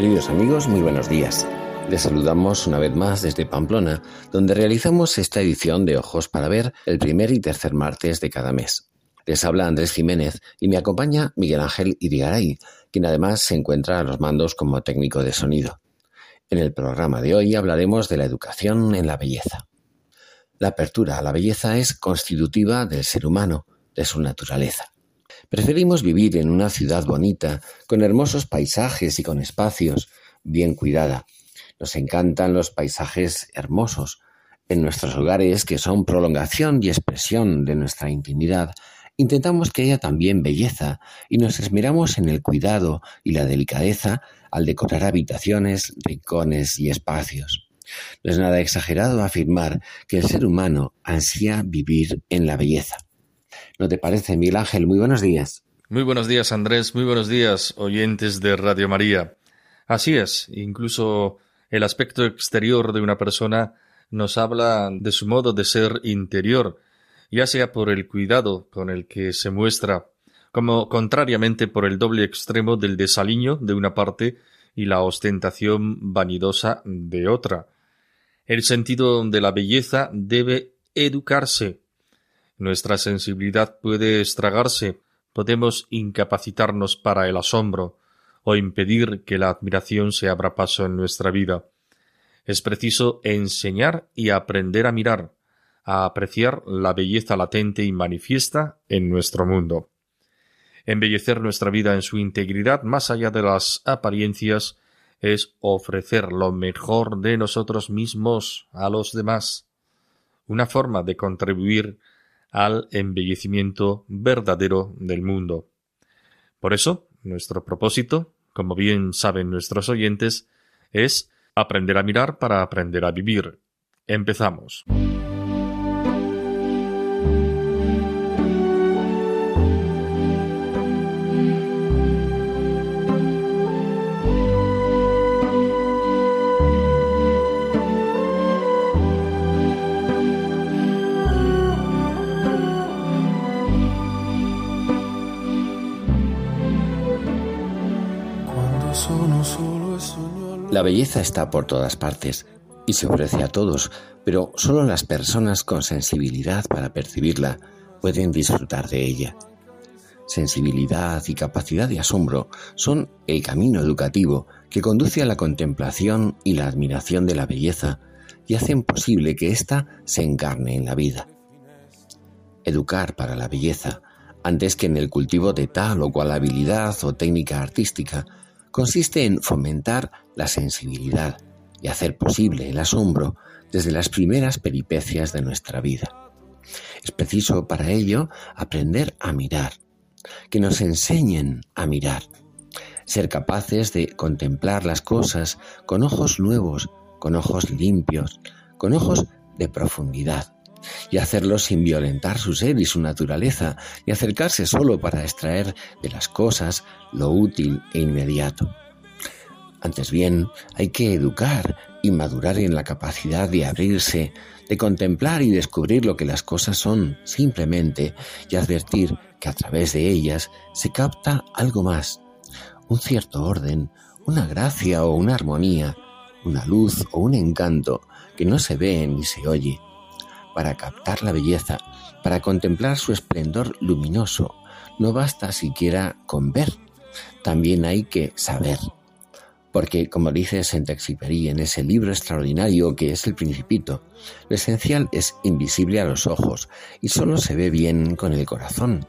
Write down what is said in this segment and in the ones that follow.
Queridos amigos, muy buenos días. Les saludamos una vez más desde Pamplona, donde realizamos esta edición de Ojos para Ver el primer y tercer martes de cada mes. Les habla Andrés Jiménez y me acompaña Miguel Ángel Irigaray, quien además se encuentra a los mandos como técnico de sonido. En el programa de hoy hablaremos de la educación en la belleza. La apertura a la belleza es constitutiva del ser humano, de su naturaleza. Preferimos vivir en una ciudad bonita, con hermosos paisajes y con espacios, bien cuidada. Nos encantan los paisajes hermosos. En nuestros hogares, que son prolongación y expresión de nuestra intimidad, intentamos que haya también belleza y nos esmeramos en el cuidado y la delicadeza al decorar habitaciones, rincones y espacios. No es nada exagerado afirmar que el ser humano ansía vivir en la belleza. ¿No te parece, Miguel Ángel? Muy buenos días. Muy buenos días, Andrés. Muy buenos días, oyentes de Radio María. Así es, incluso el aspecto exterior de una persona nos habla de su modo de ser interior, ya sea por el cuidado con el que se muestra, como contrariamente por el doble extremo del desaliño de una parte y la ostentación vanidosa de otra. El sentido de la belleza debe educarse, nuestra sensibilidad puede estragarse, podemos incapacitarnos para el asombro, o impedir que la admiración se abra paso en nuestra vida. Es preciso enseñar y aprender a mirar, a apreciar la belleza latente y manifiesta en nuestro mundo. Embellecer nuestra vida en su integridad más allá de las apariencias es ofrecer lo mejor de nosotros mismos a los demás. Una forma de contribuir al embellecimiento verdadero del mundo. Por eso, nuestro propósito, como bien saben nuestros oyentes, es aprender a mirar para aprender a vivir. Empezamos. La belleza está por todas partes y se ofrece a todos, pero solo las personas con sensibilidad para percibirla pueden disfrutar de ella. Sensibilidad y capacidad de asombro son el camino educativo que conduce a la contemplación y la admiración de la belleza y hacen posible que ésta se encarne en la vida. Educar para la belleza, antes que en el cultivo de tal o cual habilidad o técnica artística, consiste en fomentar la sensibilidad y hacer posible el asombro desde las primeras peripecias de nuestra vida. Es preciso para ello aprender a mirar, que nos enseñen a mirar, ser capaces de contemplar las cosas con ojos nuevos, con ojos limpios, con ojos de profundidad, y hacerlo sin violentar su ser y su naturaleza, y acercarse solo para extraer de las cosas lo útil e inmediato. Antes bien, hay que educar y madurar en la capacidad de abrirse, de contemplar y descubrir lo que las cosas son simplemente y advertir que a través de ellas se capta algo más, un cierto orden, una gracia o una armonía, una luz o un encanto que no se ve ni se oye. Para captar la belleza, para contemplar su esplendor luminoso, no basta siquiera con ver, también hay que saber porque, como dice Saint-Exupéry en ese libro extraordinario que es El Principito, lo esencial es invisible a los ojos y solo se ve bien con el corazón,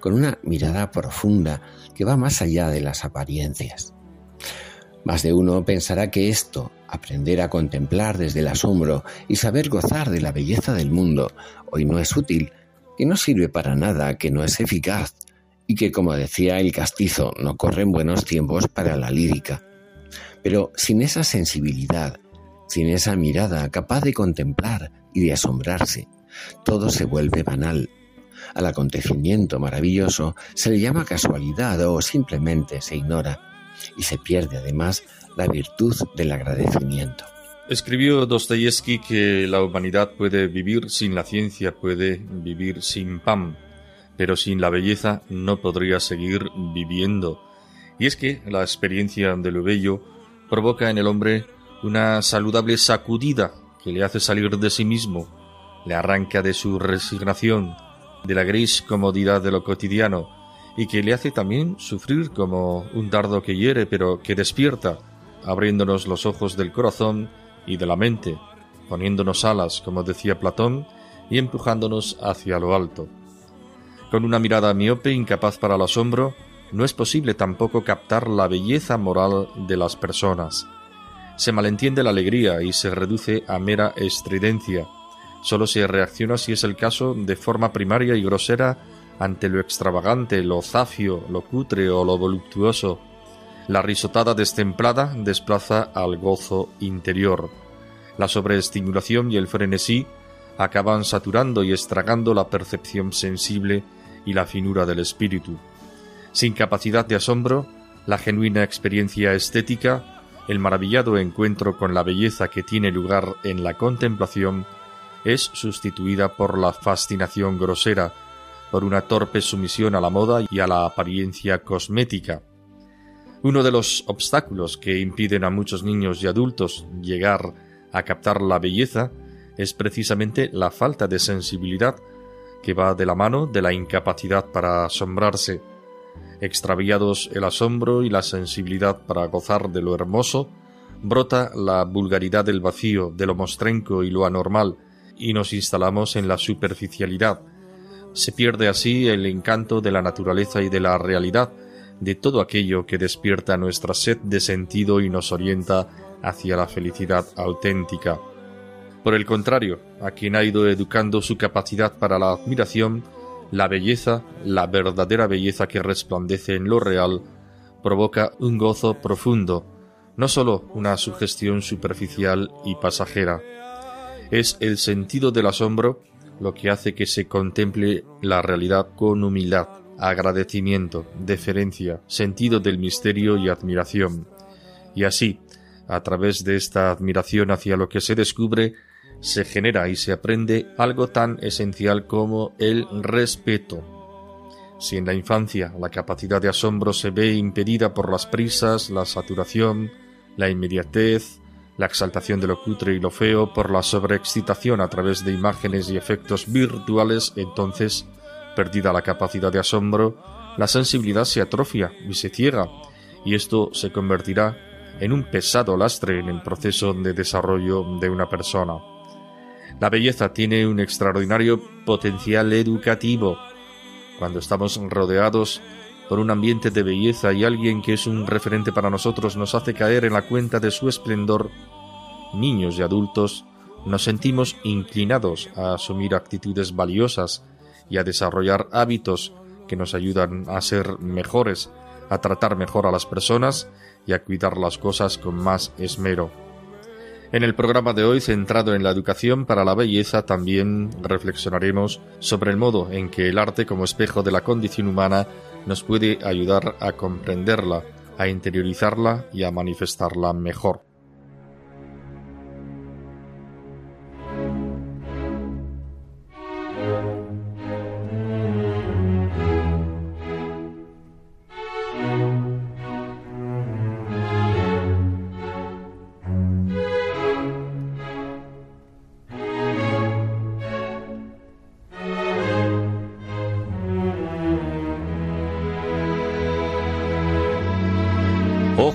con una mirada profunda que va más allá de las apariencias. Más de uno pensará que esto, aprender a contemplar desde el asombro y saber gozar de la belleza del mundo, hoy no es útil, que no sirve para nada, que no es eficaz, y que, como decía el castizo, no corren buenos tiempos para la lírica. Pero sin esa sensibilidad, sin esa mirada capaz de contemplar y de asombrarse, todo se vuelve banal. Al acontecimiento maravilloso se le llama casualidad o simplemente se ignora y se pierde además la virtud del agradecimiento. Escribió Dostoyevsky que la humanidad puede vivir sin la ciencia, puede vivir sin pan, pero sin la belleza no podría seguir viviendo. Y es que la experiencia de lo bello provoca en el hombre una saludable sacudida que le hace salir de sí mismo, le arranca de su resignación, de la gris comodidad de lo cotidiano, y que le hace también sufrir como un dardo que hiere pero que despierta, abriéndonos los ojos del corazón y de la mente, poniéndonos alas, como decía Platón, y empujándonos hacia lo alto. Con una mirada miope, incapaz para el asombro, no es posible tampoco captar la belleza moral de las personas. Se malentiende la alegría y se reduce a mera estridencia. Solo se reacciona si es el caso de forma primaria y grosera ante lo extravagante, lo zafio, lo cutre o lo voluptuoso. La risotada destemplada desplaza al gozo interior. La sobreestimulación y el frenesí acaban saturando y estragando la percepción sensible y la finura del espíritu. Sin capacidad de asombro, la genuina experiencia estética, el maravillado encuentro con la belleza que tiene lugar en la contemplación, es sustituida por la fascinación grosera, por una torpe sumisión a la moda y a la apariencia cosmética. Uno de los obstáculos que impiden a muchos niños y adultos llegar a captar la belleza es precisamente la falta de sensibilidad que va de la mano de la incapacidad para asombrarse. Extraviados el asombro y la sensibilidad para gozar de lo hermoso, brota la vulgaridad del vacío, de lo mostrenco y lo anormal, y nos instalamos en la superficialidad, se pierde así el encanto de la naturaleza y de la realidad, de todo aquello que despierta nuestra sed de sentido y nos orienta hacia la felicidad auténtica. Por el contrario, a quien ha ido educando su capacidad para la admiración, la belleza, la verdadera belleza que resplandece en lo real, provoca un gozo profundo, no sólo una sugestión superficial y pasajera. Es el sentido del asombro lo que hace que se contemple la realidad con humildad, agradecimiento, deferencia, sentido del misterio y admiración. Y así, a través de esta admiración hacia lo que se descubre, se genera y se aprende algo tan esencial como el respeto. Si en la infancia la capacidad de asombro se ve impedida por las prisas, la saturación, la inmediatez, la exaltación de lo cutre y lo feo por la sobreexcitación a través de imágenes y efectos virtuales, entonces, perdida la capacidad de asombro, la sensibilidad se atrofia y se ciega, y esto se convertirá en un pesado lastre en el proceso de desarrollo de una persona. La belleza tiene un extraordinario potencial educativo. Cuando estamos rodeados por un ambiente de belleza y alguien que es un referente para nosotros nos hace caer en la cuenta de su esplendor, niños y adultos nos sentimos inclinados a asumir actitudes valiosas y a desarrollar hábitos que nos ayudan a ser mejores, a tratar mejor a las personas y a cuidar las cosas con más esmero. En el programa de hoy, centrado en la educación para la belleza, también reflexionaremos sobre el modo en que el arte como espejo de la condición humana nos puede ayudar a comprenderla, a interiorizarla y a manifestarla mejor.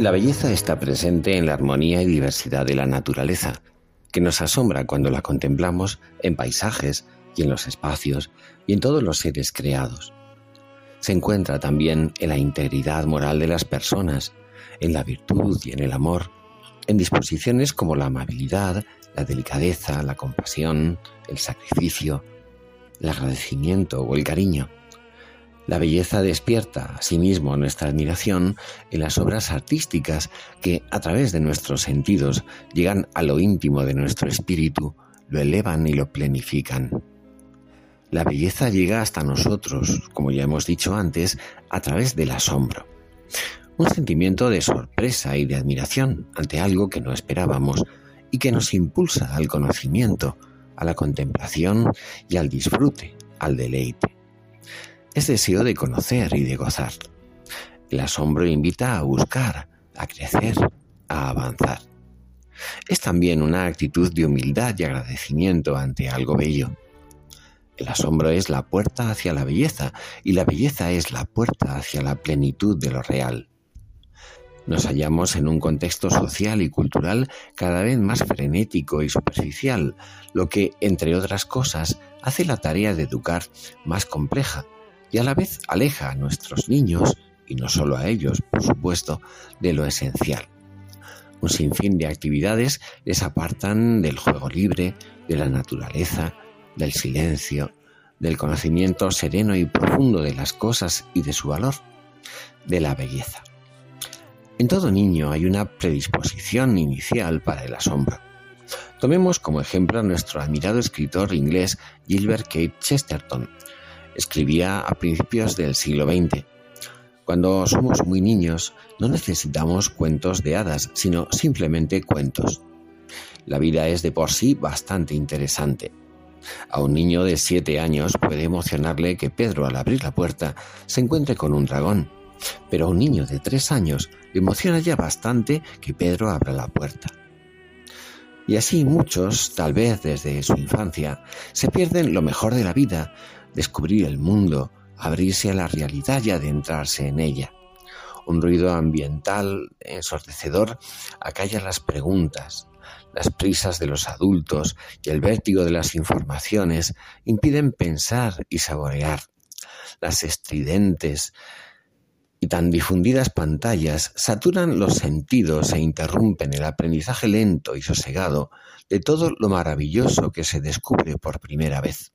La belleza está presente en la armonía y diversidad de la naturaleza, que nos asombra cuando la contemplamos en paisajes y en los espacios y en todos los seres creados. Se encuentra también en la integridad moral de las personas, en la virtud y en el amor, en disposiciones como la amabilidad, la delicadeza, la compasión, el sacrificio, el agradecimiento o el cariño. La belleza despierta asimismo nuestra admiración en las obras artísticas que, a través de nuestros sentidos, llegan a lo íntimo de nuestro espíritu, lo elevan y lo plenifican. La belleza llega hasta nosotros, como ya hemos dicho antes, a través del asombro. Un sentimiento de sorpresa y de admiración ante algo que no esperábamos y que nos impulsa al conocimiento, a la contemplación y al disfrute, al deleite es deseo de conocer y de gozar. El asombro invita a buscar, a crecer, a avanzar. Es también una actitud de humildad y agradecimiento ante algo bello. El asombro es la puerta hacia la belleza y la belleza es la puerta hacia la plenitud de lo real. Nos hallamos en un contexto social y cultural cada vez más frenético y superficial, lo que, entre otras cosas, hace la tarea de educar más compleja y a la vez aleja a nuestros niños, y no solo a ellos, por supuesto, de lo esencial. Un sinfín de actividades les apartan del juego libre, de la naturaleza, del silencio, del conocimiento sereno y profundo de las cosas y de su valor, de la belleza. En todo niño hay una predisposición inicial para el asombro. Tomemos como ejemplo a nuestro admirado escritor inglés Gilbert Cape Chesterton, escribía a principios del siglo XX. Cuando somos muy niños no necesitamos cuentos de hadas, sino simplemente cuentos. La vida es de por sí bastante interesante. A un niño de siete años puede emocionarle que Pedro al abrir la puerta se encuentre con un dragón, pero a un niño de tres años le emociona ya bastante que Pedro abra la puerta. Y así muchos, tal vez desde su infancia, se pierden lo mejor de la vida descubrir el mundo, abrirse a la realidad y adentrarse en ella. Un ruido ambiental ensordecedor acalla las preguntas. Las prisas de los adultos y el vértigo de las informaciones impiden pensar y saborear. Las estridentes y tan difundidas pantallas saturan los sentidos e interrumpen el aprendizaje lento y sosegado de todo lo maravilloso que se descubre por primera vez.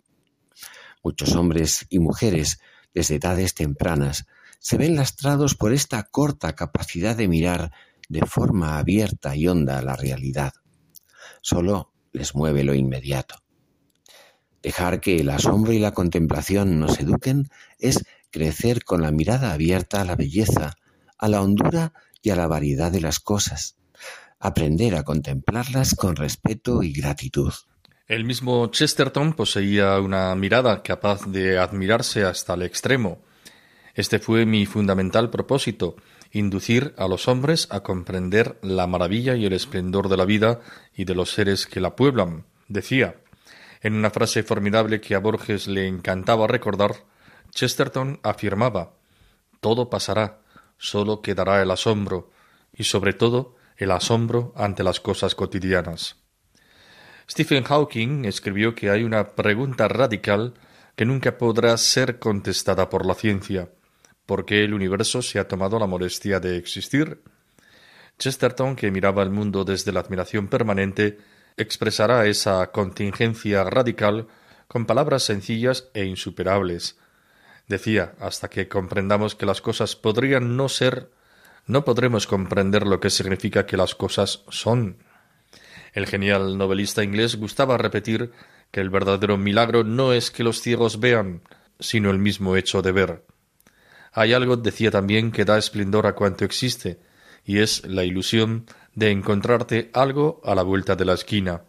Muchos hombres y mujeres, desde edades tempranas, se ven lastrados por esta corta capacidad de mirar de forma abierta y honda la realidad. Solo les mueve lo inmediato. Dejar que el asombro y la contemplación nos eduquen es crecer con la mirada abierta a la belleza, a la hondura y a la variedad de las cosas, aprender a contemplarlas con respeto y gratitud. El mismo Chesterton poseía una mirada capaz de admirarse hasta el extremo. Este fue mi fundamental propósito, inducir a los hombres a comprender la maravilla y el esplendor de la vida y de los seres que la pueblan. Decía, en una frase formidable que a Borges le encantaba recordar, Chesterton afirmaba Todo pasará, solo quedará el asombro, y sobre todo el asombro ante las cosas cotidianas. Stephen Hawking escribió que hay una pregunta radical que nunca podrá ser contestada por la ciencia. ¿Por qué el universo se ha tomado la molestia de existir? Chesterton, que miraba el mundo desde la admiración permanente, expresará esa contingencia radical con palabras sencillas e insuperables. Decía, hasta que comprendamos que las cosas podrían no ser, no podremos comprender lo que significa que las cosas son. El genial novelista inglés gustaba repetir que el verdadero milagro no es que los ciegos vean, sino el mismo hecho de ver. Hay algo, decía también, que da esplendor a cuanto existe, y es la ilusión de encontrarte algo a la vuelta de la esquina.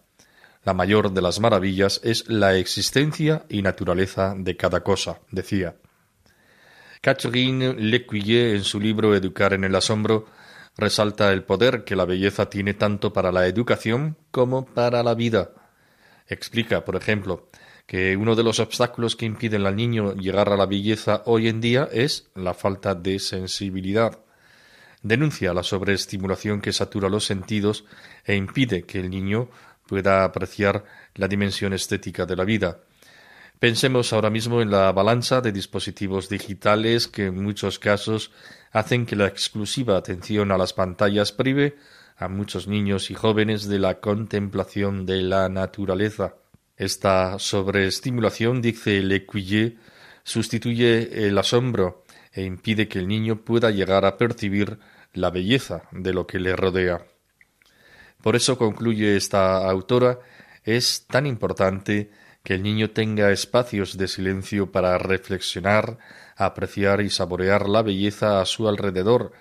La mayor de las maravillas es la existencia y naturaleza de cada cosa, decía. Catherine Lecuyer, en su libro Educar en el asombro, resalta el poder que la belleza tiene tanto para la educación como para la vida. Explica, por ejemplo, que uno de los obstáculos que impiden al niño llegar a la belleza hoy en día es la falta de sensibilidad. denuncia la sobreestimulación que satura los sentidos e impide que el niño pueda apreciar la dimensión estética de la vida. Pensemos ahora mismo en la balanza de dispositivos digitales que en muchos casos hacen que la exclusiva atención a las pantallas prive a muchos niños y jóvenes de la contemplación de la naturaleza. Esta sobreestimulación, dice Lecuyer, sustituye el asombro e impide que el niño pueda llegar a percibir la belleza de lo que le rodea. Por eso concluye esta autora, es tan importante que el niño tenga espacios de silencio para reflexionar, apreciar y saborear la belleza a su alrededor,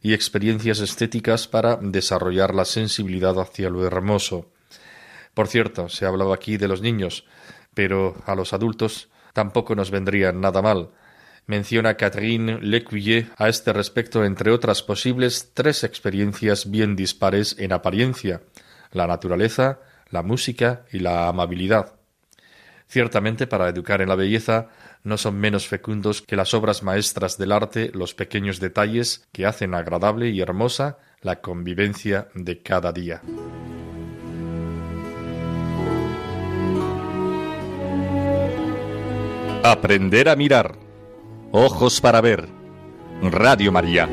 y experiencias estéticas para desarrollar la sensibilidad hacia lo hermoso. Por cierto, se ha hablado aquí de los niños, pero a los adultos tampoco nos vendría nada mal. Menciona Catherine Lecuyer a este respecto, entre otras posibles, tres experiencias bien dispares en apariencia la naturaleza, la música y la amabilidad. Ciertamente, para educar en la belleza no son menos fecundos que las obras maestras del arte los pequeños detalles que hacen agradable y hermosa la convivencia de cada día. Aprender a mirar. Ojos para ver. Radio María.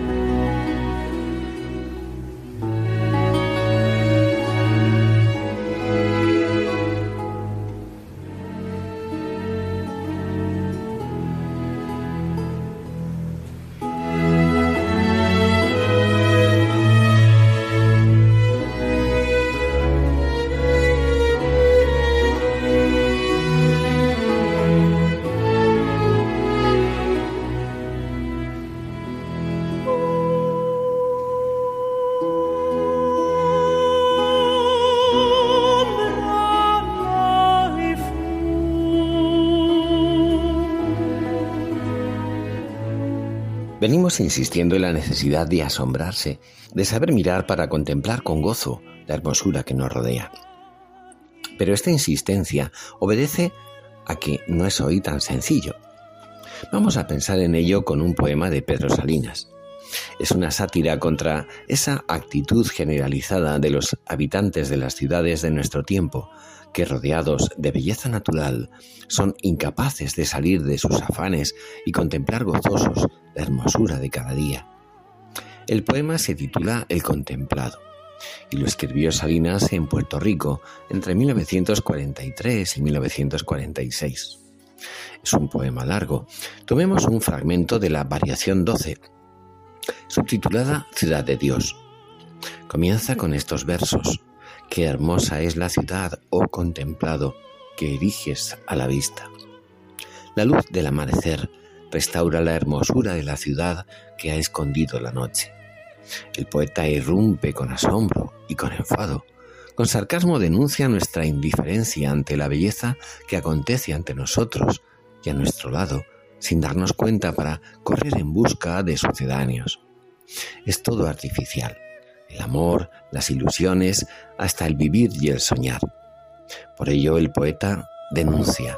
Venimos insistiendo en la necesidad de asombrarse, de saber mirar para contemplar con gozo la hermosura que nos rodea. Pero esta insistencia obedece a que no es hoy tan sencillo. Vamos a pensar en ello con un poema de Pedro Salinas. Es una sátira contra esa actitud generalizada de los habitantes de las ciudades de nuestro tiempo, que rodeados de belleza natural son incapaces de salir de sus afanes y contemplar gozosos la hermosura de cada día. El poema se titula El contemplado y lo escribió Salinas en Puerto Rico entre 1943 y 1946. Es un poema largo. Tomemos un fragmento de la variación 12, subtitulada Ciudad de Dios. Comienza con estos versos. Qué hermosa es la ciudad, oh contemplado, que eriges a la vista. La luz del amanecer restaura la hermosura de la ciudad que ha escondido la noche. El poeta irrumpe con asombro y con enfado. Con sarcasmo denuncia nuestra indiferencia ante la belleza que acontece ante nosotros y a nuestro lado, sin darnos cuenta para correr en busca de sucedáneos. Es todo artificial el amor, las ilusiones, hasta el vivir y el soñar. Por ello el poeta denuncia.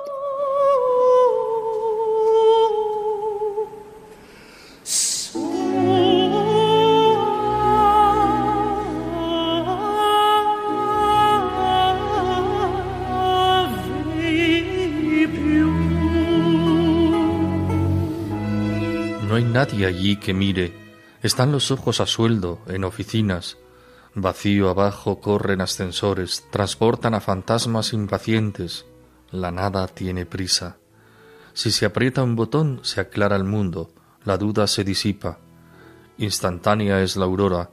No hay nadie allí que mire están los ojos a sueldo en oficinas. Vacío abajo corren ascensores, transportan a fantasmas impacientes. La nada tiene prisa. Si se aprieta un botón, se aclara el mundo, la duda se disipa. Instantánea es la aurora,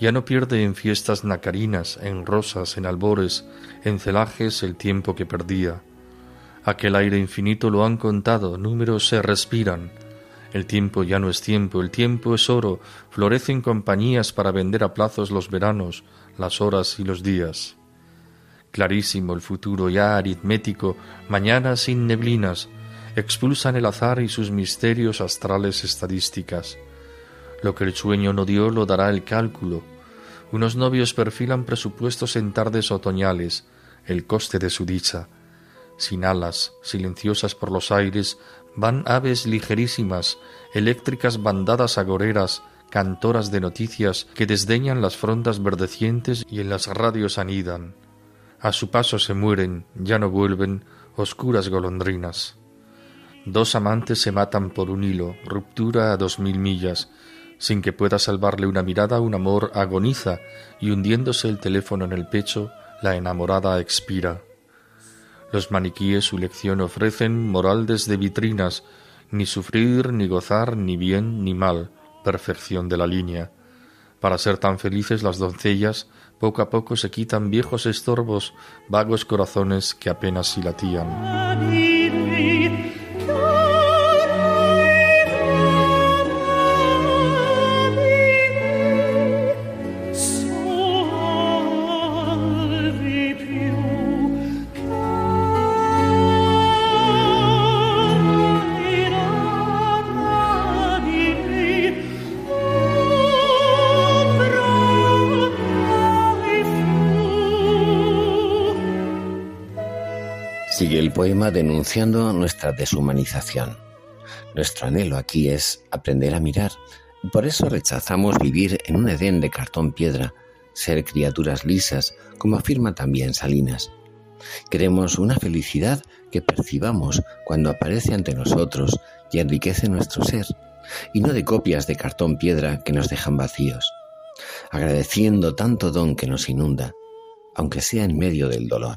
ya no pierde en fiestas nacarinas, en rosas, en albores, en celajes el tiempo que perdía. Aquel aire infinito lo han contado, números se respiran, el tiempo ya no es tiempo, el tiempo es oro, florecen compañías para vender a plazos los veranos, las horas y los días. Clarísimo el futuro ya aritmético, mañana sin neblinas, expulsan el azar y sus misterios astrales estadísticas. Lo que el sueño no dio lo dará el cálculo. Unos novios perfilan presupuestos en tardes otoñales, el coste de su dicha. Sin alas, silenciosas por los aires, van aves ligerísimas, eléctricas bandadas agoreras, cantoras de noticias que desdeñan las frondas verdecientes y en las radios anidan. A su paso se mueren, ya no vuelven, oscuras golondrinas. Dos amantes se matan por un hilo, ruptura a dos mil millas. Sin que pueda salvarle una mirada, un amor agoniza y hundiéndose el teléfono en el pecho, la enamorada expira. Los maniquíes su lección ofrecen moral desde vitrinas, ni sufrir, ni gozar, ni bien, ni mal, perfección de la línea. Para ser tan felices las doncellas, poco a poco se quitan viejos estorbos, vagos corazones que apenas si latían. Denunciando nuestra deshumanización. Nuestro anhelo aquí es aprender a mirar, y por eso rechazamos vivir en un Edén de cartón piedra, ser criaturas lisas, como afirma también Salinas. Queremos una felicidad que percibamos cuando aparece ante nosotros y enriquece nuestro ser, y no de copias de cartón piedra que nos dejan vacíos, agradeciendo tanto don que nos inunda, aunque sea en medio del dolor.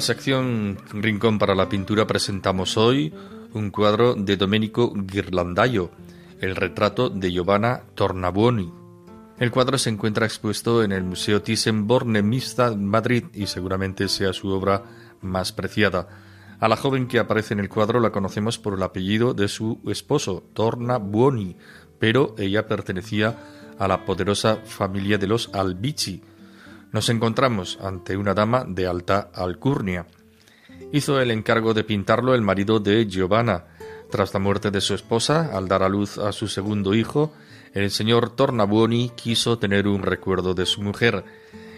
La sección Rincón para la Pintura presentamos hoy un cuadro de Domenico Ghirlandaio, el retrato de Giovanna Tornabuoni. El cuadro se encuentra expuesto en el Museo Thyssen-Bornemisza Mista Madrid y seguramente sea su obra más preciada. A la joven que aparece en el cuadro la conocemos por el apellido de su esposo, Tornabuoni, pero ella pertenecía a la poderosa familia de los Albici, nos encontramos ante una dama de alta alcurnia. Hizo el encargo de pintarlo el marido de Giovanna. Tras la muerte de su esposa, al dar a luz a su segundo hijo, el señor Tornabuoni quiso tener un recuerdo de su mujer.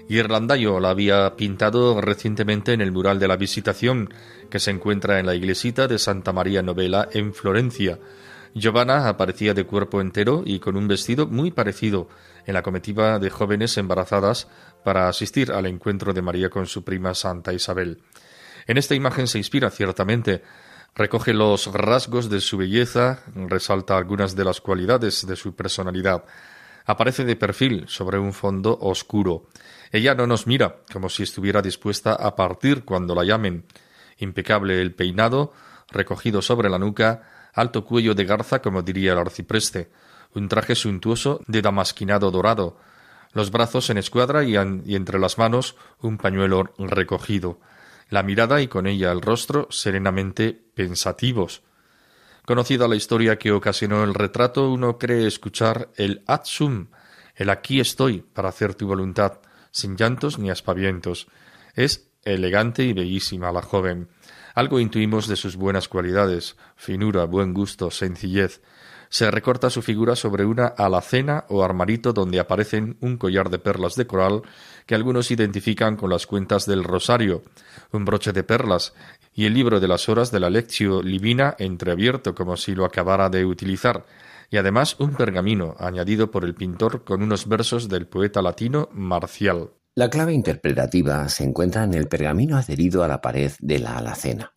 Irlandayo la había pintado recientemente en el mural de la Visitación, que se encuentra en la iglesita de Santa María Novela en Florencia. Giovanna aparecía de cuerpo entero y con un vestido muy parecido en la comitiva de jóvenes embarazadas para asistir al encuentro de María con su prima Santa Isabel. En esta imagen se inspira ciertamente, recoge los rasgos de su belleza, resalta algunas de las cualidades de su personalidad. Aparece de perfil sobre un fondo oscuro. Ella no nos mira, como si estuviera dispuesta a partir cuando la llamen. Impecable el peinado, recogido sobre la nuca, alto cuello de garza, como diría el arcipreste, un traje suntuoso de damasquinado dorado, los brazos en escuadra y, entre las manos un pañuelo recogido, la mirada y con ella el rostro serenamente pensativos. Conocida la historia que ocasionó el retrato, uno cree escuchar el atsum, el aquí estoy para hacer tu voluntad, sin llantos ni aspavientos. Es elegante y bellísima la joven. Algo intuimos de sus buenas cualidades, finura, buen gusto, sencillez, se recorta su figura sobre una alacena o armarito donde aparecen un collar de perlas de coral que algunos identifican con las cuentas del rosario, un broche de perlas y el libro de las horas de la Lectio Livina entreabierto como si lo acabara de utilizar, y además un pergamino añadido por el pintor con unos versos del poeta latino Marcial. La clave interpretativa se encuentra en el pergamino adherido a la pared de la alacena.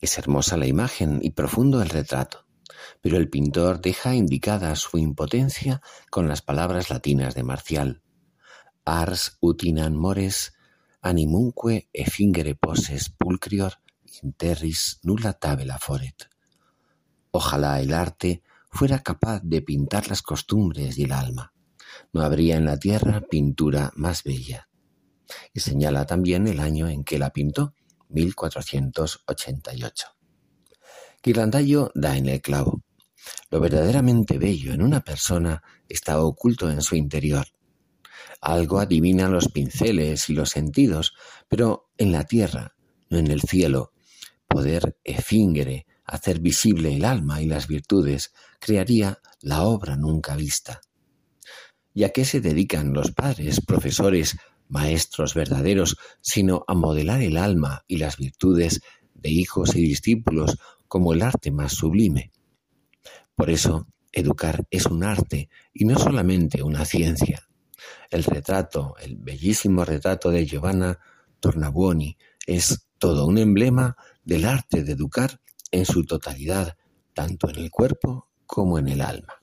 Es hermosa la imagen y profundo el retrato pero el pintor deja indicada su impotencia con las palabras latinas de Marcial. Ars utinam mores, animunque effingere poses pulcrior interris nulla tabela foret. Ojalá el arte fuera capaz de pintar las costumbres y el alma. No habría en la tierra pintura más bella. Y señala también el año en que la pintó, 1488. Ghirlandaio da en el clavo. Lo verdaderamente bello en una persona está oculto en su interior. Algo adivina los pinceles y los sentidos, pero en la tierra, no en el cielo, poder efíngere, hacer visible el alma y las virtudes, crearía la obra nunca vista. ¿Y a qué se dedican los padres, profesores, maestros verdaderos, sino a modelar el alma y las virtudes de hijos y discípulos como el arte más sublime? Por eso, educar es un arte y no solamente una ciencia. El retrato, el bellísimo retrato de Giovanna Tornabuoni, es todo un emblema del arte de educar en su totalidad, tanto en el cuerpo como en el alma.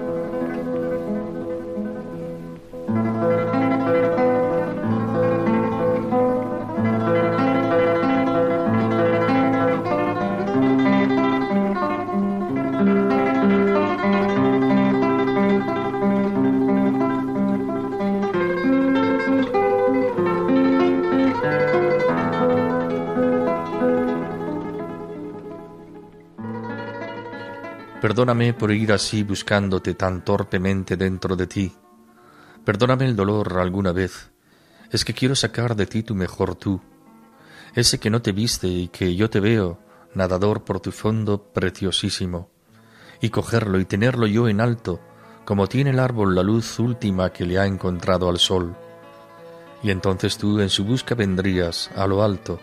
Perdóname por ir así buscándote tan torpemente dentro de ti. Perdóname el dolor alguna vez. Es que quiero sacar de ti tu mejor tú, ese que no te viste y que yo te veo, nadador por tu fondo preciosísimo, y cogerlo y tenerlo yo en alto, como tiene el árbol la luz última que le ha encontrado al sol. Y entonces tú en su busca vendrías a lo alto,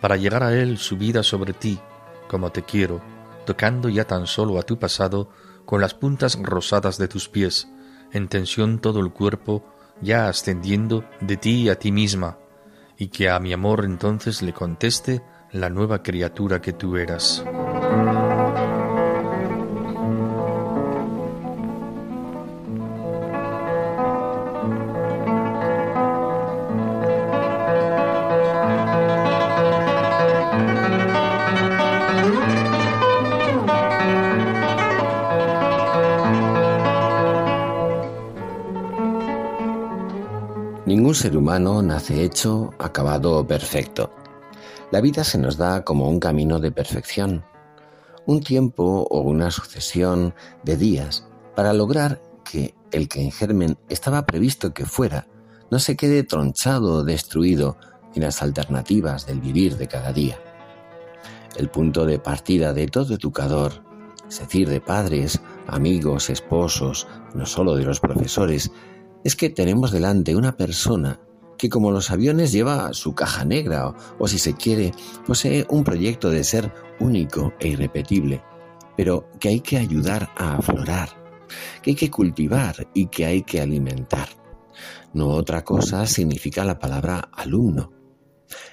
para llegar a él subida sobre ti, como te quiero, tocando ya tan solo a tu pasado con las puntas rosadas de tus pies, en tensión todo el cuerpo, ya ascendiendo de ti a ti misma, y que a mi amor entonces le conteste la nueva criatura que tú eras. Ser humano nace hecho, acabado o perfecto. La vida se nos da como un camino de perfección, un tiempo o una sucesión de días para lograr que el que en germen estaba previsto que fuera no se quede tronchado o destruido en las alternativas del vivir de cada día. El punto de partida de todo educador, es decir, de padres, amigos, esposos, no solo de los profesores, es que tenemos delante una persona que como los aviones lleva su caja negra o, si se quiere posee un proyecto de ser único e irrepetible, pero que hay que ayudar a aflorar, que hay que cultivar y que hay que alimentar. No otra cosa significa la palabra alumno.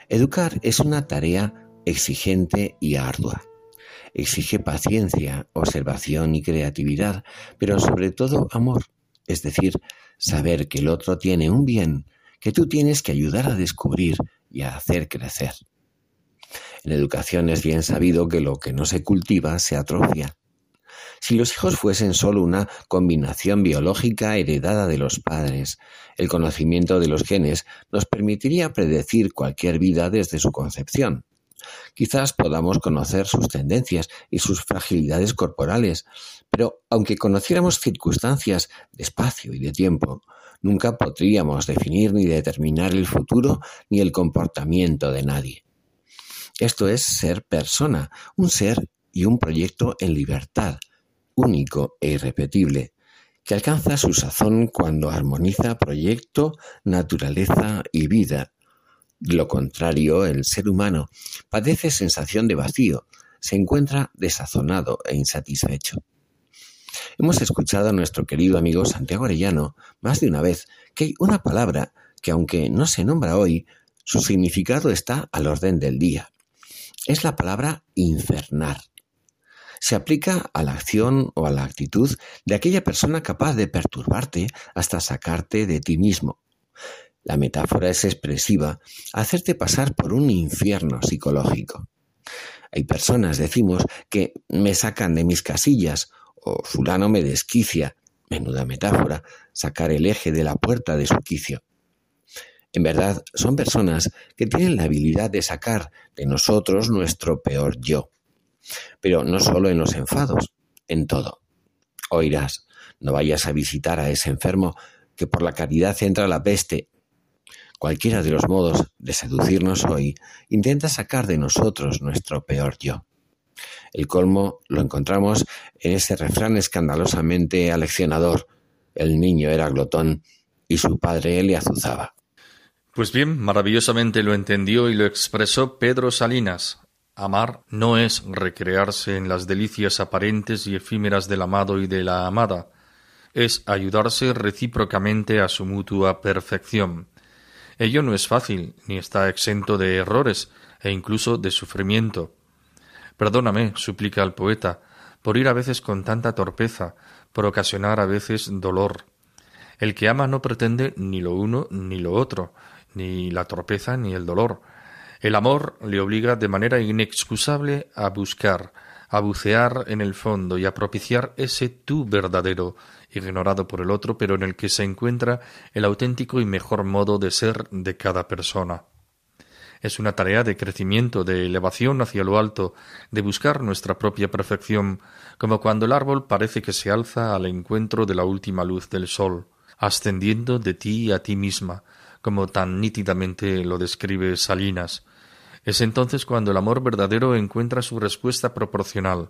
Educar es una tarea exigente y ardua. Exige paciencia, observación y creatividad, pero sobre todo amor, es decir, saber que el otro tiene un bien que tú tienes que ayudar a descubrir y a hacer crecer. En educación es bien sabido que lo que no se cultiva se atrofia. Si los hijos fuesen solo una combinación biológica heredada de los padres, el conocimiento de los genes nos permitiría predecir cualquier vida desde su concepción. Quizás podamos conocer sus tendencias y sus fragilidades corporales, pero aunque conociéramos circunstancias de espacio y de tiempo, nunca podríamos definir ni determinar el futuro ni el comportamiento de nadie. Esto es ser persona, un ser y un proyecto en libertad, único e irrepetible, que alcanza su sazón cuando armoniza proyecto, naturaleza y vida. Lo contrario, el ser humano padece sensación de vacío, se encuentra desazonado e insatisfecho. Hemos escuchado a nuestro querido amigo Santiago Arellano más de una vez que hay una palabra que aunque no se nombra hoy, su significado está al orden del día. Es la palabra infernar se aplica a la acción o a la actitud de aquella persona capaz de perturbarte hasta sacarte de ti mismo. La metáfora es expresiva, hacerte pasar por un infierno psicológico. Hay personas, decimos, que me sacan de mis casillas o fulano me desquicia, menuda metáfora, sacar el eje de la puerta de su quicio. En verdad, son personas que tienen la habilidad de sacar de nosotros nuestro peor yo. Pero no solo en los enfados, en todo. Oirás, no vayas a visitar a ese enfermo que por la caridad entra la peste. Cualquiera de los modos de seducirnos hoy intenta sacar de nosotros nuestro peor yo. El colmo lo encontramos en ese refrán escandalosamente aleccionador. El niño era glotón y su padre le azuzaba. Pues bien, maravillosamente lo entendió y lo expresó Pedro Salinas, Amar no es recrearse en las delicias aparentes y efímeras del amado y de la amada, es ayudarse recíprocamente a su mutua perfección. Ello no es fácil, ni está exento de errores e incluso de sufrimiento. Perdóname, suplica el poeta, por ir a veces con tanta torpeza, por ocasionar a veces dolor. El que ama no pretende ni lo uno ni lo otro, ni la torpeza ni el dolor, el amor le obliga de manera inexcusable a buscar, a bucear en el fondo y a propiciar ese tú verdadero, ignorado por el otro, pero en el que se encuentra el auténtico y mejor modo de ser de cada persona. Es una tarea de crecimiento, de elevación hacia lo alto, de buscar nuestra propia perfección, como cuando el árbol parece que se alza al encuentro de la última luz del sol, ascendiendo de ti a ti misma, como tan nítidamente lo describe Salinas, es entonces cuando el amor verdadero encuentra su respuesta proporcional.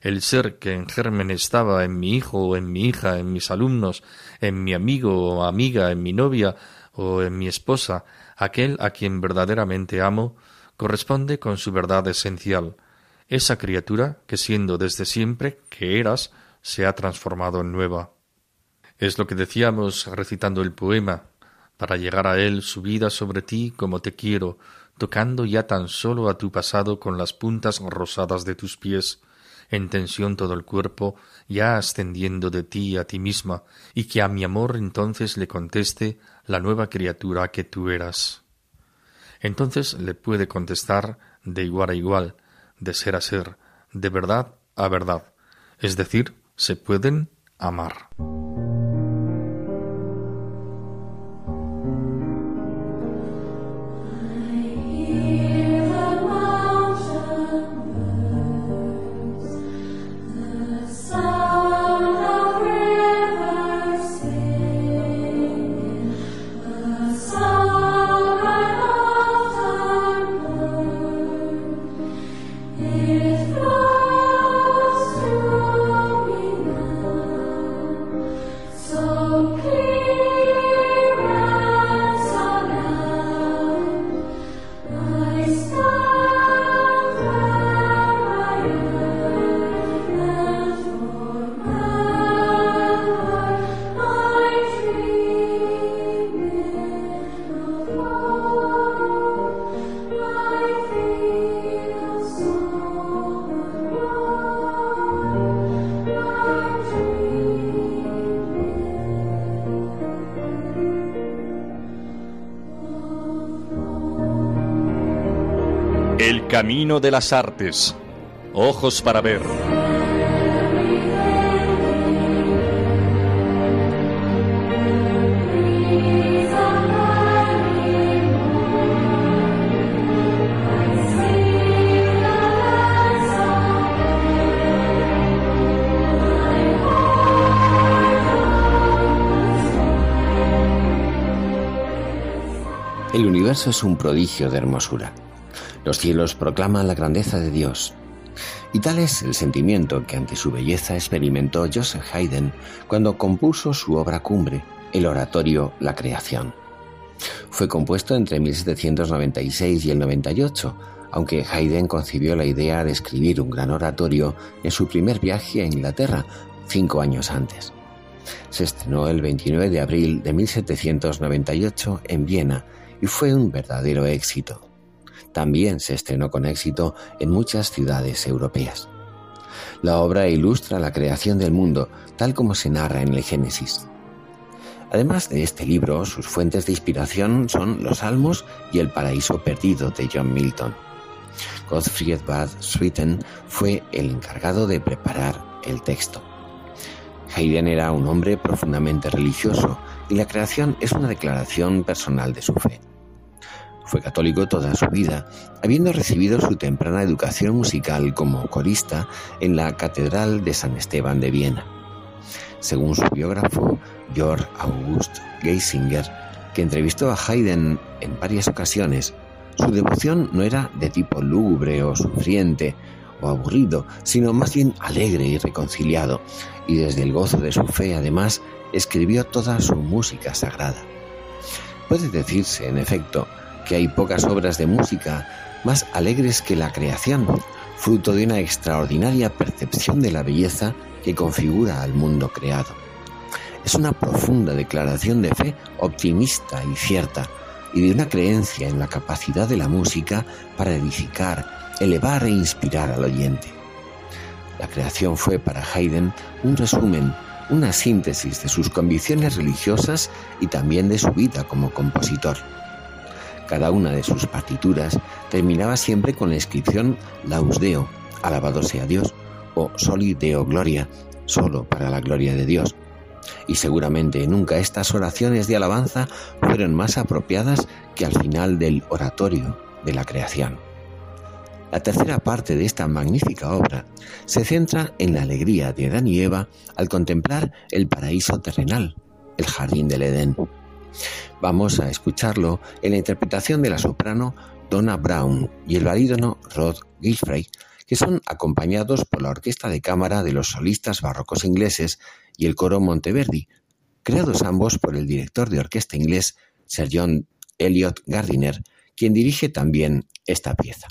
El ser que en germen estaba en mi hijo o en mi hija, en mis alumnos, en mi amigo o amiga, en mi novia o en mi esposa, aquel a quien verdaderamente amo, corresponde con su verdad esencial, esa criatura que siendo desde siempre que eras, se ha transformado en nueva. Es lo que decíamos recitando el poema. Para llegar a él subida sobre ti como te quiero, tocando ya tan solo a tu pasado con las puntas rosadas de tus pies, en tensión todo el cuerpo, ya ascendiendo de ti a ti misma, y que a mi amor entonces le conteste la nueva criatura que tú eras. Entonces le puede contestar de igual a igual, de ser a ser, de verdad a verdad, es decir, se pueden amar. Camino de las Artes. Ojos para ver. El universo es un prodigio de hermosura. Los cielos proclaman la grandeza de Dios. Y tal es el sentimiento que ante su belleza experimentó Joseph Haydn cuando compuso su obra cumbre, el oratorio La Creación. Fue compuesto entre 1796 y el 98, aunque Haydn concibió la idea de escribir un gran oratorio en su primer viaje a Inglaterra, cinco años antes. Se estrenó el 29 de abril de 1798 en Viena y fue un verdadero éxito. También se estrenó con éxito en muchas ciudades europeas. La obra ilustra la creación del mundo tal como se narra en el Génesis. Además de este libro, sus fuentes de inspiración son los Salmos y El Paraíso Perdido de John Milton. Gottfried Bad Swieten fue el encargado de preparar el texto. Haydn era un hombre profundamente religioso y la creación es una declaración personal de su fe. Fue católico toda su vida, habiendo recibido su temprana educación musical como corista en la Catedral de San Esteban de Viena. Según su biógrafo, Georg August Geisinger, que entrevistó a Haydn en varias ocasiones, su devoción no era de tipo lúgubre o sufriente o aburrido, sino más bien alegre y reconciliado, y desde el gozo de su fe además escribió toda su música sagrada. Puede decirse, en efecto, que hay pocas obras de música más alegres que la creación, fruto de una extraordinaria percepción de la belleza que configura al mundo creado. Es una profunda declaración de fe optimista y cierta, y de una creencia en la capacidad de la música para edificar, elevar e inspirar al oyente. La creación fue para Haydn un resumen, una síntesis de sus convicciones religiosas y también de su vida como compositor. Cada una de sus partituras terminaba siempre con la inscripción Laus Deo, alabado sea Dios, o Soli Deo Gloria, solo para la gloria de Dios, y seguramente nunca estas oraciones de alabanza fueron más apropiadas que al final del oratorio de la creación. La tercera parte de esta magnífica obra se centra en la alegría de Adán y Eva al contemplar el paraíso terrenal, el jardín del Edén. Vamos a escucharlo en la interpretación de la soprano Donna Brown y el barítono Rod Gilfrey, que son acompañados por la orquesta de cámara de los solistas barrocos ingleses y el coro Monteverdi, creados ambos por el director de orquesta inglés Sir John Elliot Gardiner, quien dirige también esta pieza.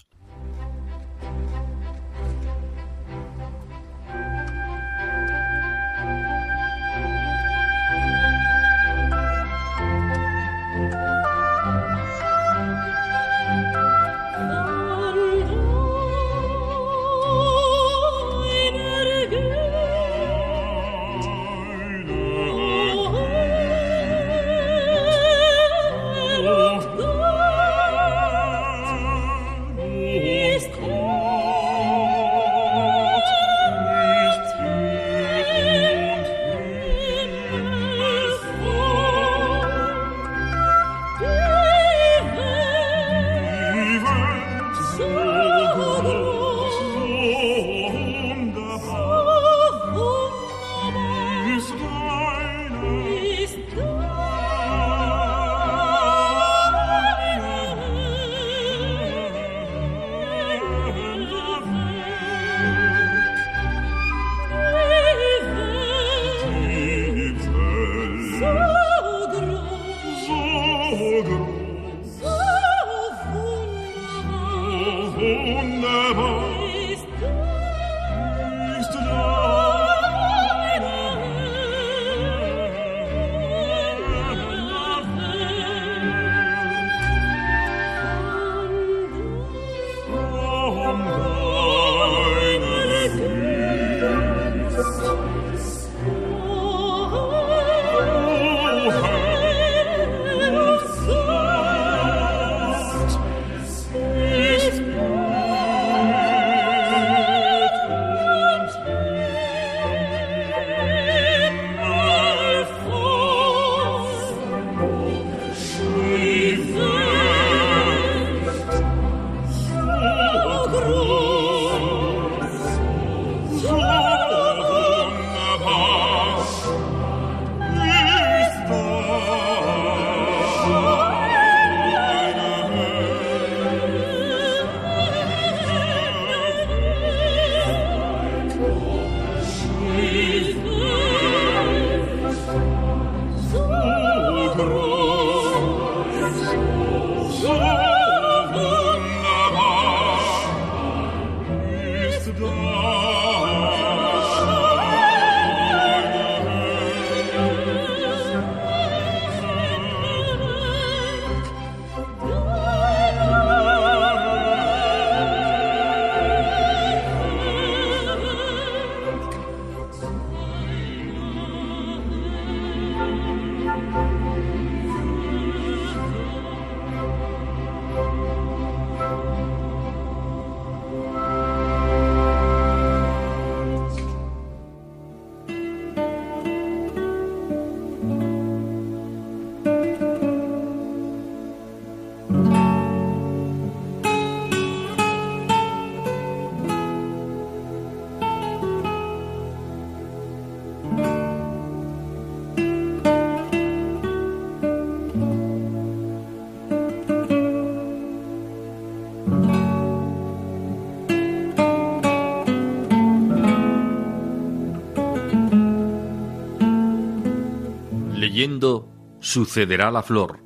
Leyendo Sucederá la flor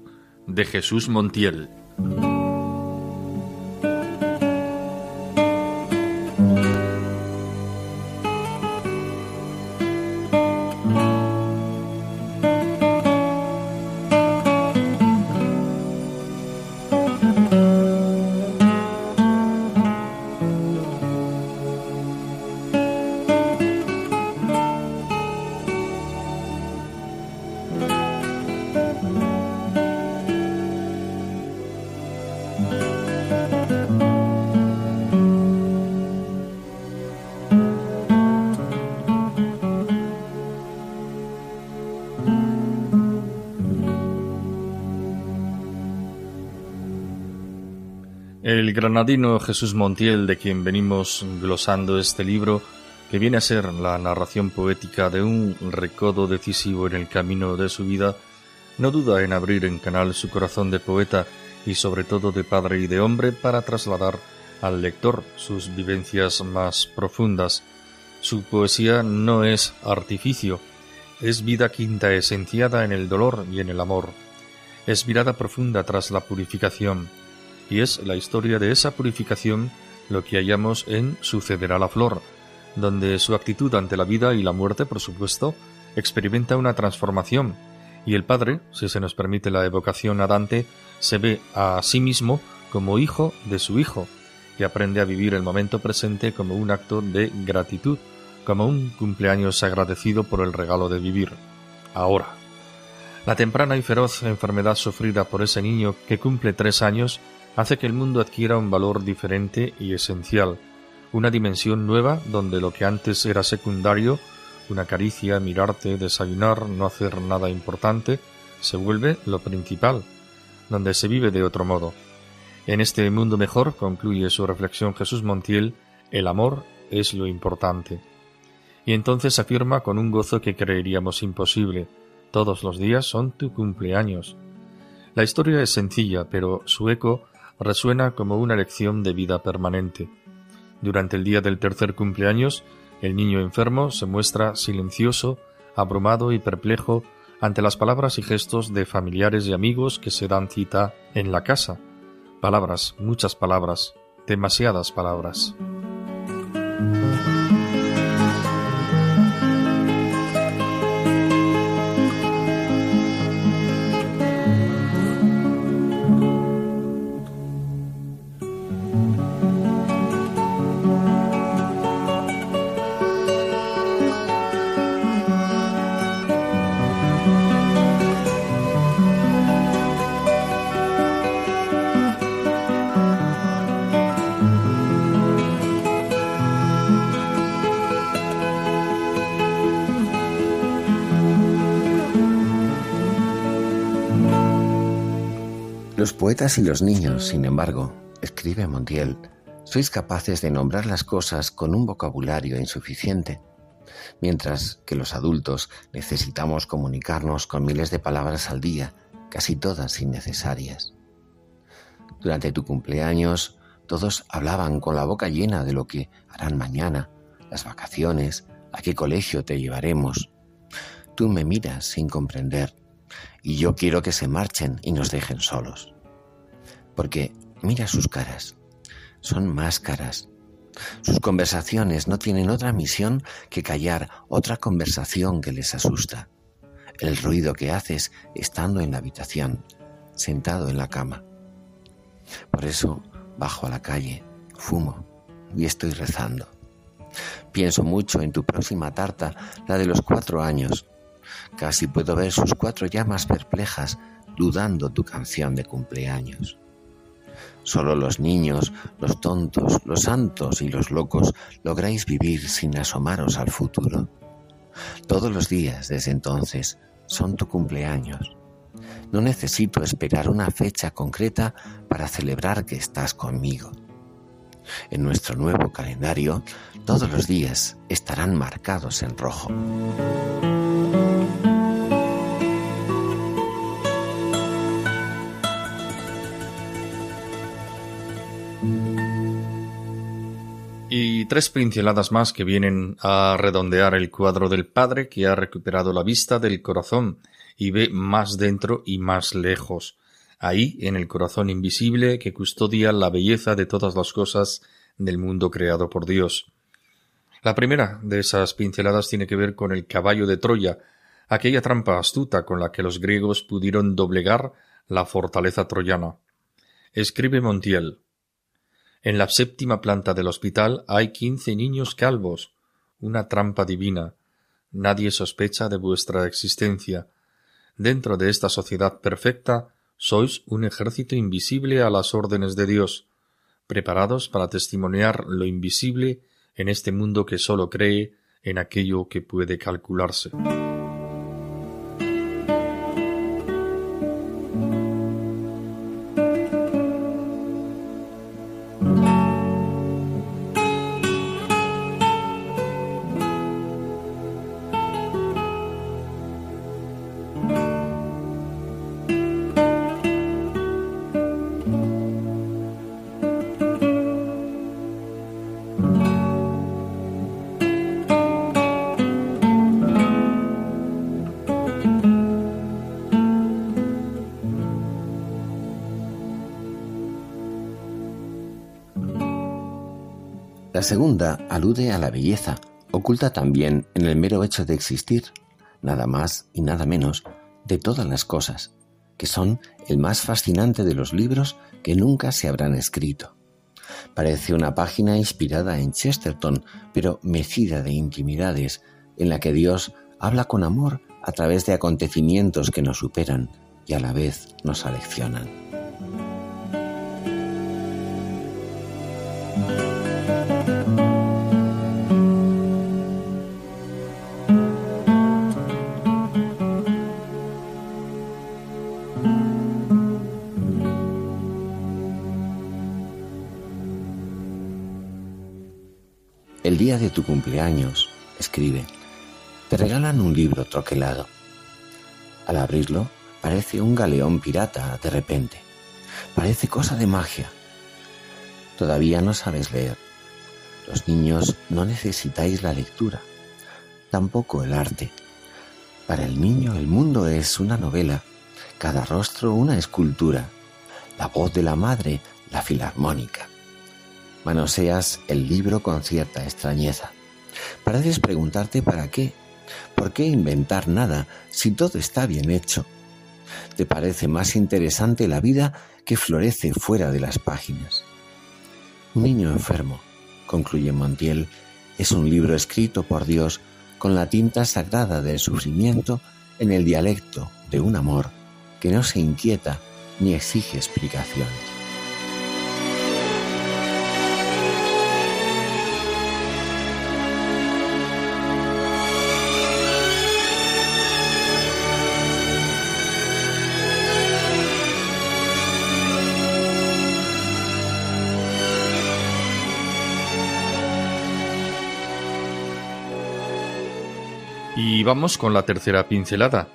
de Jesús Montiel. Granadino Jesús Montiel, de quien venimos glosando este libro, que viene a ser la narración poética de un recodo decisivo en el camino de su vida, no duda en abrir en canal su corazón de poeta y sobre todo de padre y de hombre para trasladar al lector sus vivencias más profundas. Su poesía no es artificio, es vida quinta esenciada en el dolor y en el amor. Es mirada profunda tras la purificación y es la historia de esa purificación lo que hallamos en Sucederá la flor, donde su actitud ante la vida y la muerte, por supuesto, experimenta una transformación, y el padre, si se nos permite la evocación a Dante, se ve a sí mismo como hijo de su hijo, y aprende a vivir el momento presente como un acto de gratitud, como un cumpleaños agradecido por el regalo de vivir. Ahora. La temprana y feroz enfermedad sufrida por ese niño que cumple tres años hace que el mundo adquiera un valor diferente y esencial, una dimensión nueva donde lo que antes era secundario, una caricia, mirarte, desayunar, no hacer nada importante, se vuelve lo principal, donde se vive de otro modo. En este mundo mejor, concluye su reflexión Jesús Montiel, el amor es lo importante. Y entonces afirma con un gozo que creeríamos imposible, todos los días son tu cumpleaños. La historia es sencilla, pero su eco resuena como una lección de vida permanente. Durante el día del tercer cumpleaños, el niño enfermo se muestra silencioso, abrumado y perplejo ante las palabras y gestos de familiares y amigos que se dan cita en la casa. Palabras, muchas palabras, demasiadas palabras. Poetas y los niños, sin embargo, escribe Montiel, sois capaces de nombrar las cosas con un vocabulario insuficiente, mientras que los adultos necesitamos comunicarnos con miles de palabras al día, casi todas innecesarias. Durante tu cumpleaños, todos hablaban con la boca llena de lo que harán mañana, las vacaciones, a qué colegio te llevaremos. Tú me miras sin comprender y yo quiero que se marchen y nos dejen solos porque mira sus caras, son máscaras. Sus conversaciones no tienen otra misión que callar otra conversación que les asusta. El ruido que haces estando en la habitación, sentado en la cama. Por eso bajo a la calle, fumo y estoy rezando. Pienso mucho en tu próxima tarta, la de los cuatro años. Casi puedo ver sus cuatro llamas perplejas dudando tu canción de cumpleaños. Solo los niños, los tontos, los santos y los locos lográis vivir sin asomaros al futuro. Todos los días desde entonces son tu cumpleaños. No necesito esperar una fecha concreta para celebrar que estás conmigo. En nuestro nuevo calendario, todos los días estarán marcados en rojo. Tres pinceladas más que vienen a redondear el cuadro del padre que ha recuperado la vista del corazón y ve más dentro y más lejos, ahí en el corazón invisible que custodia la belleza de todas las cosas del mundo creado por Dios. La primera de esas pinceladas tiene que ver con el caballo de Troya, aquella trampa astuta con la que los griegos pudieron doblegar la fortaleza troyana. Escribe Montiel. En la séptima planta del hospital hay quince niños calvos, una trampa divina. Nadie sospecha de vuestra existencia. Dentro de esta sociedad perfecta sois un ejército invisible a las órdenes de Dios, preparados para testimoniar lo invisible en este mundo que sólo cree en aquello que puede calcularse. La segunda alude a la belleza, oculta también en el mero hecho de existir, nada más y nada menos, de todas las cosas, que son el más fascinante de los libros que nunca se habrán escrito. Parece una página inspirada en Chesterton, pero mecida de intimidades, en la que Dios habla con amor a través de acontecimientos que nos superan y a la vez nos aleccionan. Día de tu cumpleaños, escribe, te regalan un libro troquelado. Al abrirlo, parece un galeón pirata de repente. Parece cosa de magia. Todavía no sabes leer. Los niños no necesitáis la lectura, tampoco el arte. Para el niño el mundo es una novela, cada rostro una escultura, la voz de la madre la filarmónica. Manoseas el libro con cierta extrañeza. Pareces preguntarte para qué. ¿Por qué inventar nada si todo está bien hecho? Te parece más interesante la vida que florece fuera de las páginas. Niño enfermo, concluye Montiel, es un libro escrito por Dios con la tinta sagrada del sufrimiento en el dialecto de un amor que no se inquieta ni exige explicaciones. Y vamos con la tercera pincelada.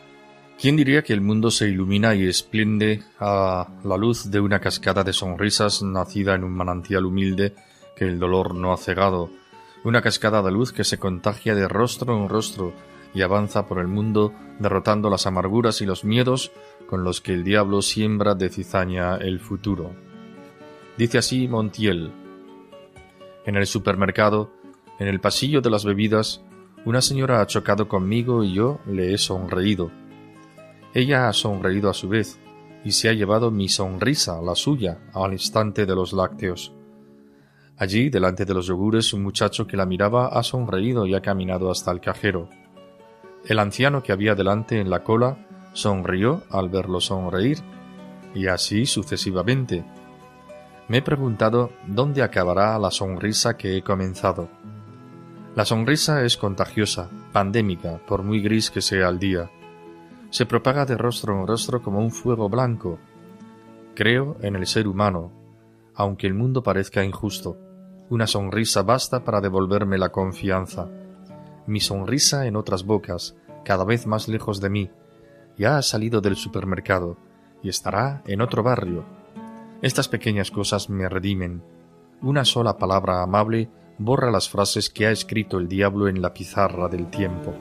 ¿Quién diría que el mundo se ilumina y esplende a la luz de una cascada de sonrisas nacida en un manantial humilde que el dolor no ha cegado? Una cascada de luz que se contagia de rostro en rostro y avanza por el mundo derrotando las amarguras y los miedos con los que el diablo siembra de cizaña el futuro. Dice así Montiel. En el supermercado, en el pasillo de las bebidas, una señora ha chocado conmigo y yo le he sonreído. Ella ha sonreído a su vez y se ha llevado mi sonrisa, la suya, al instante de los lácteos. Allí, delante de los yogures, un muchacho que la miraba ha sonreído y ha caminado hasta el cajero. El anciano que había delante en la cola sonrió al verlo sonreír, y así sucesivamente. Me he preguntado dónde acabará la sonrisa que he comenzado. La sonrisa es contagiosa, pandémica, por muy gris que sea el día. Se propaga de rostro en rostro como un fuego blanco. Creo en el ser humano, aunque el mundo parezca injusto. Una sonrisa basta para devolverme la confianza. Mi sonrisa en otras bocas, cada vez más lejos de mí, ya ha salido del supermercado y estará en otro barrio. Estas pequeñas cosas me redimen, una sola palabra amable borra las frases que ha escrito el diablo en la pizarra del tiempo.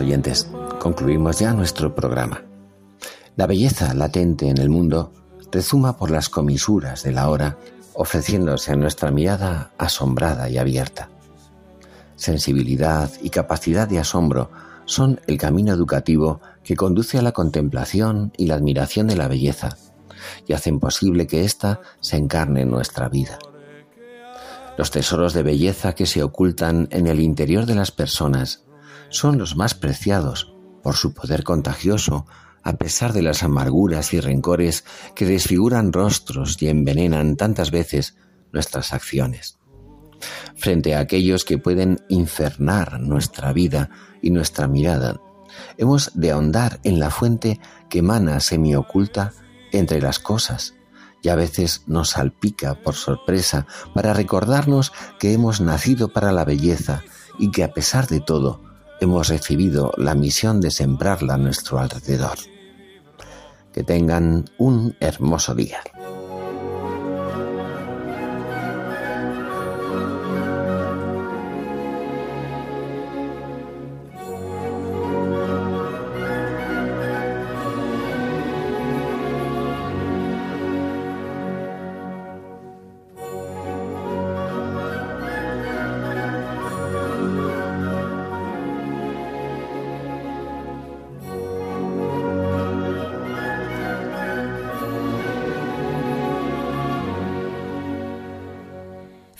Oyentes, concluimos ya nuestro programa. La belleza latente en el mundo rezuma por las comisuras de la hora, ofreciéndose a nuestra mirada asombrada y abierta. Sensibilidad y capacidad de asombro son el camino educativo que conduce a la contemplación y la admiración de la belleza y hacen posible que ésta se encarne en nuestra vida. Los tesoros de belleza que se ocultan en el interior de las personas son los más preciados por su poder contagioso, a pesar de las amarguras y rencores que desfiguran rostros y envenenan tantas veces nuestras acciones. Frente a aquellos que pueden infernar nuestra vida y nuestra mirada, hemos de ahondar en la fuente que emana semioculta entre las cosas y a veces nos salpica por sorpresa para recordarnos que hemos nacido para la belleza y que a pesar de todo hemos recibido la misión de sembrarla a nuestro alrededor. Que tengan un hermoso día.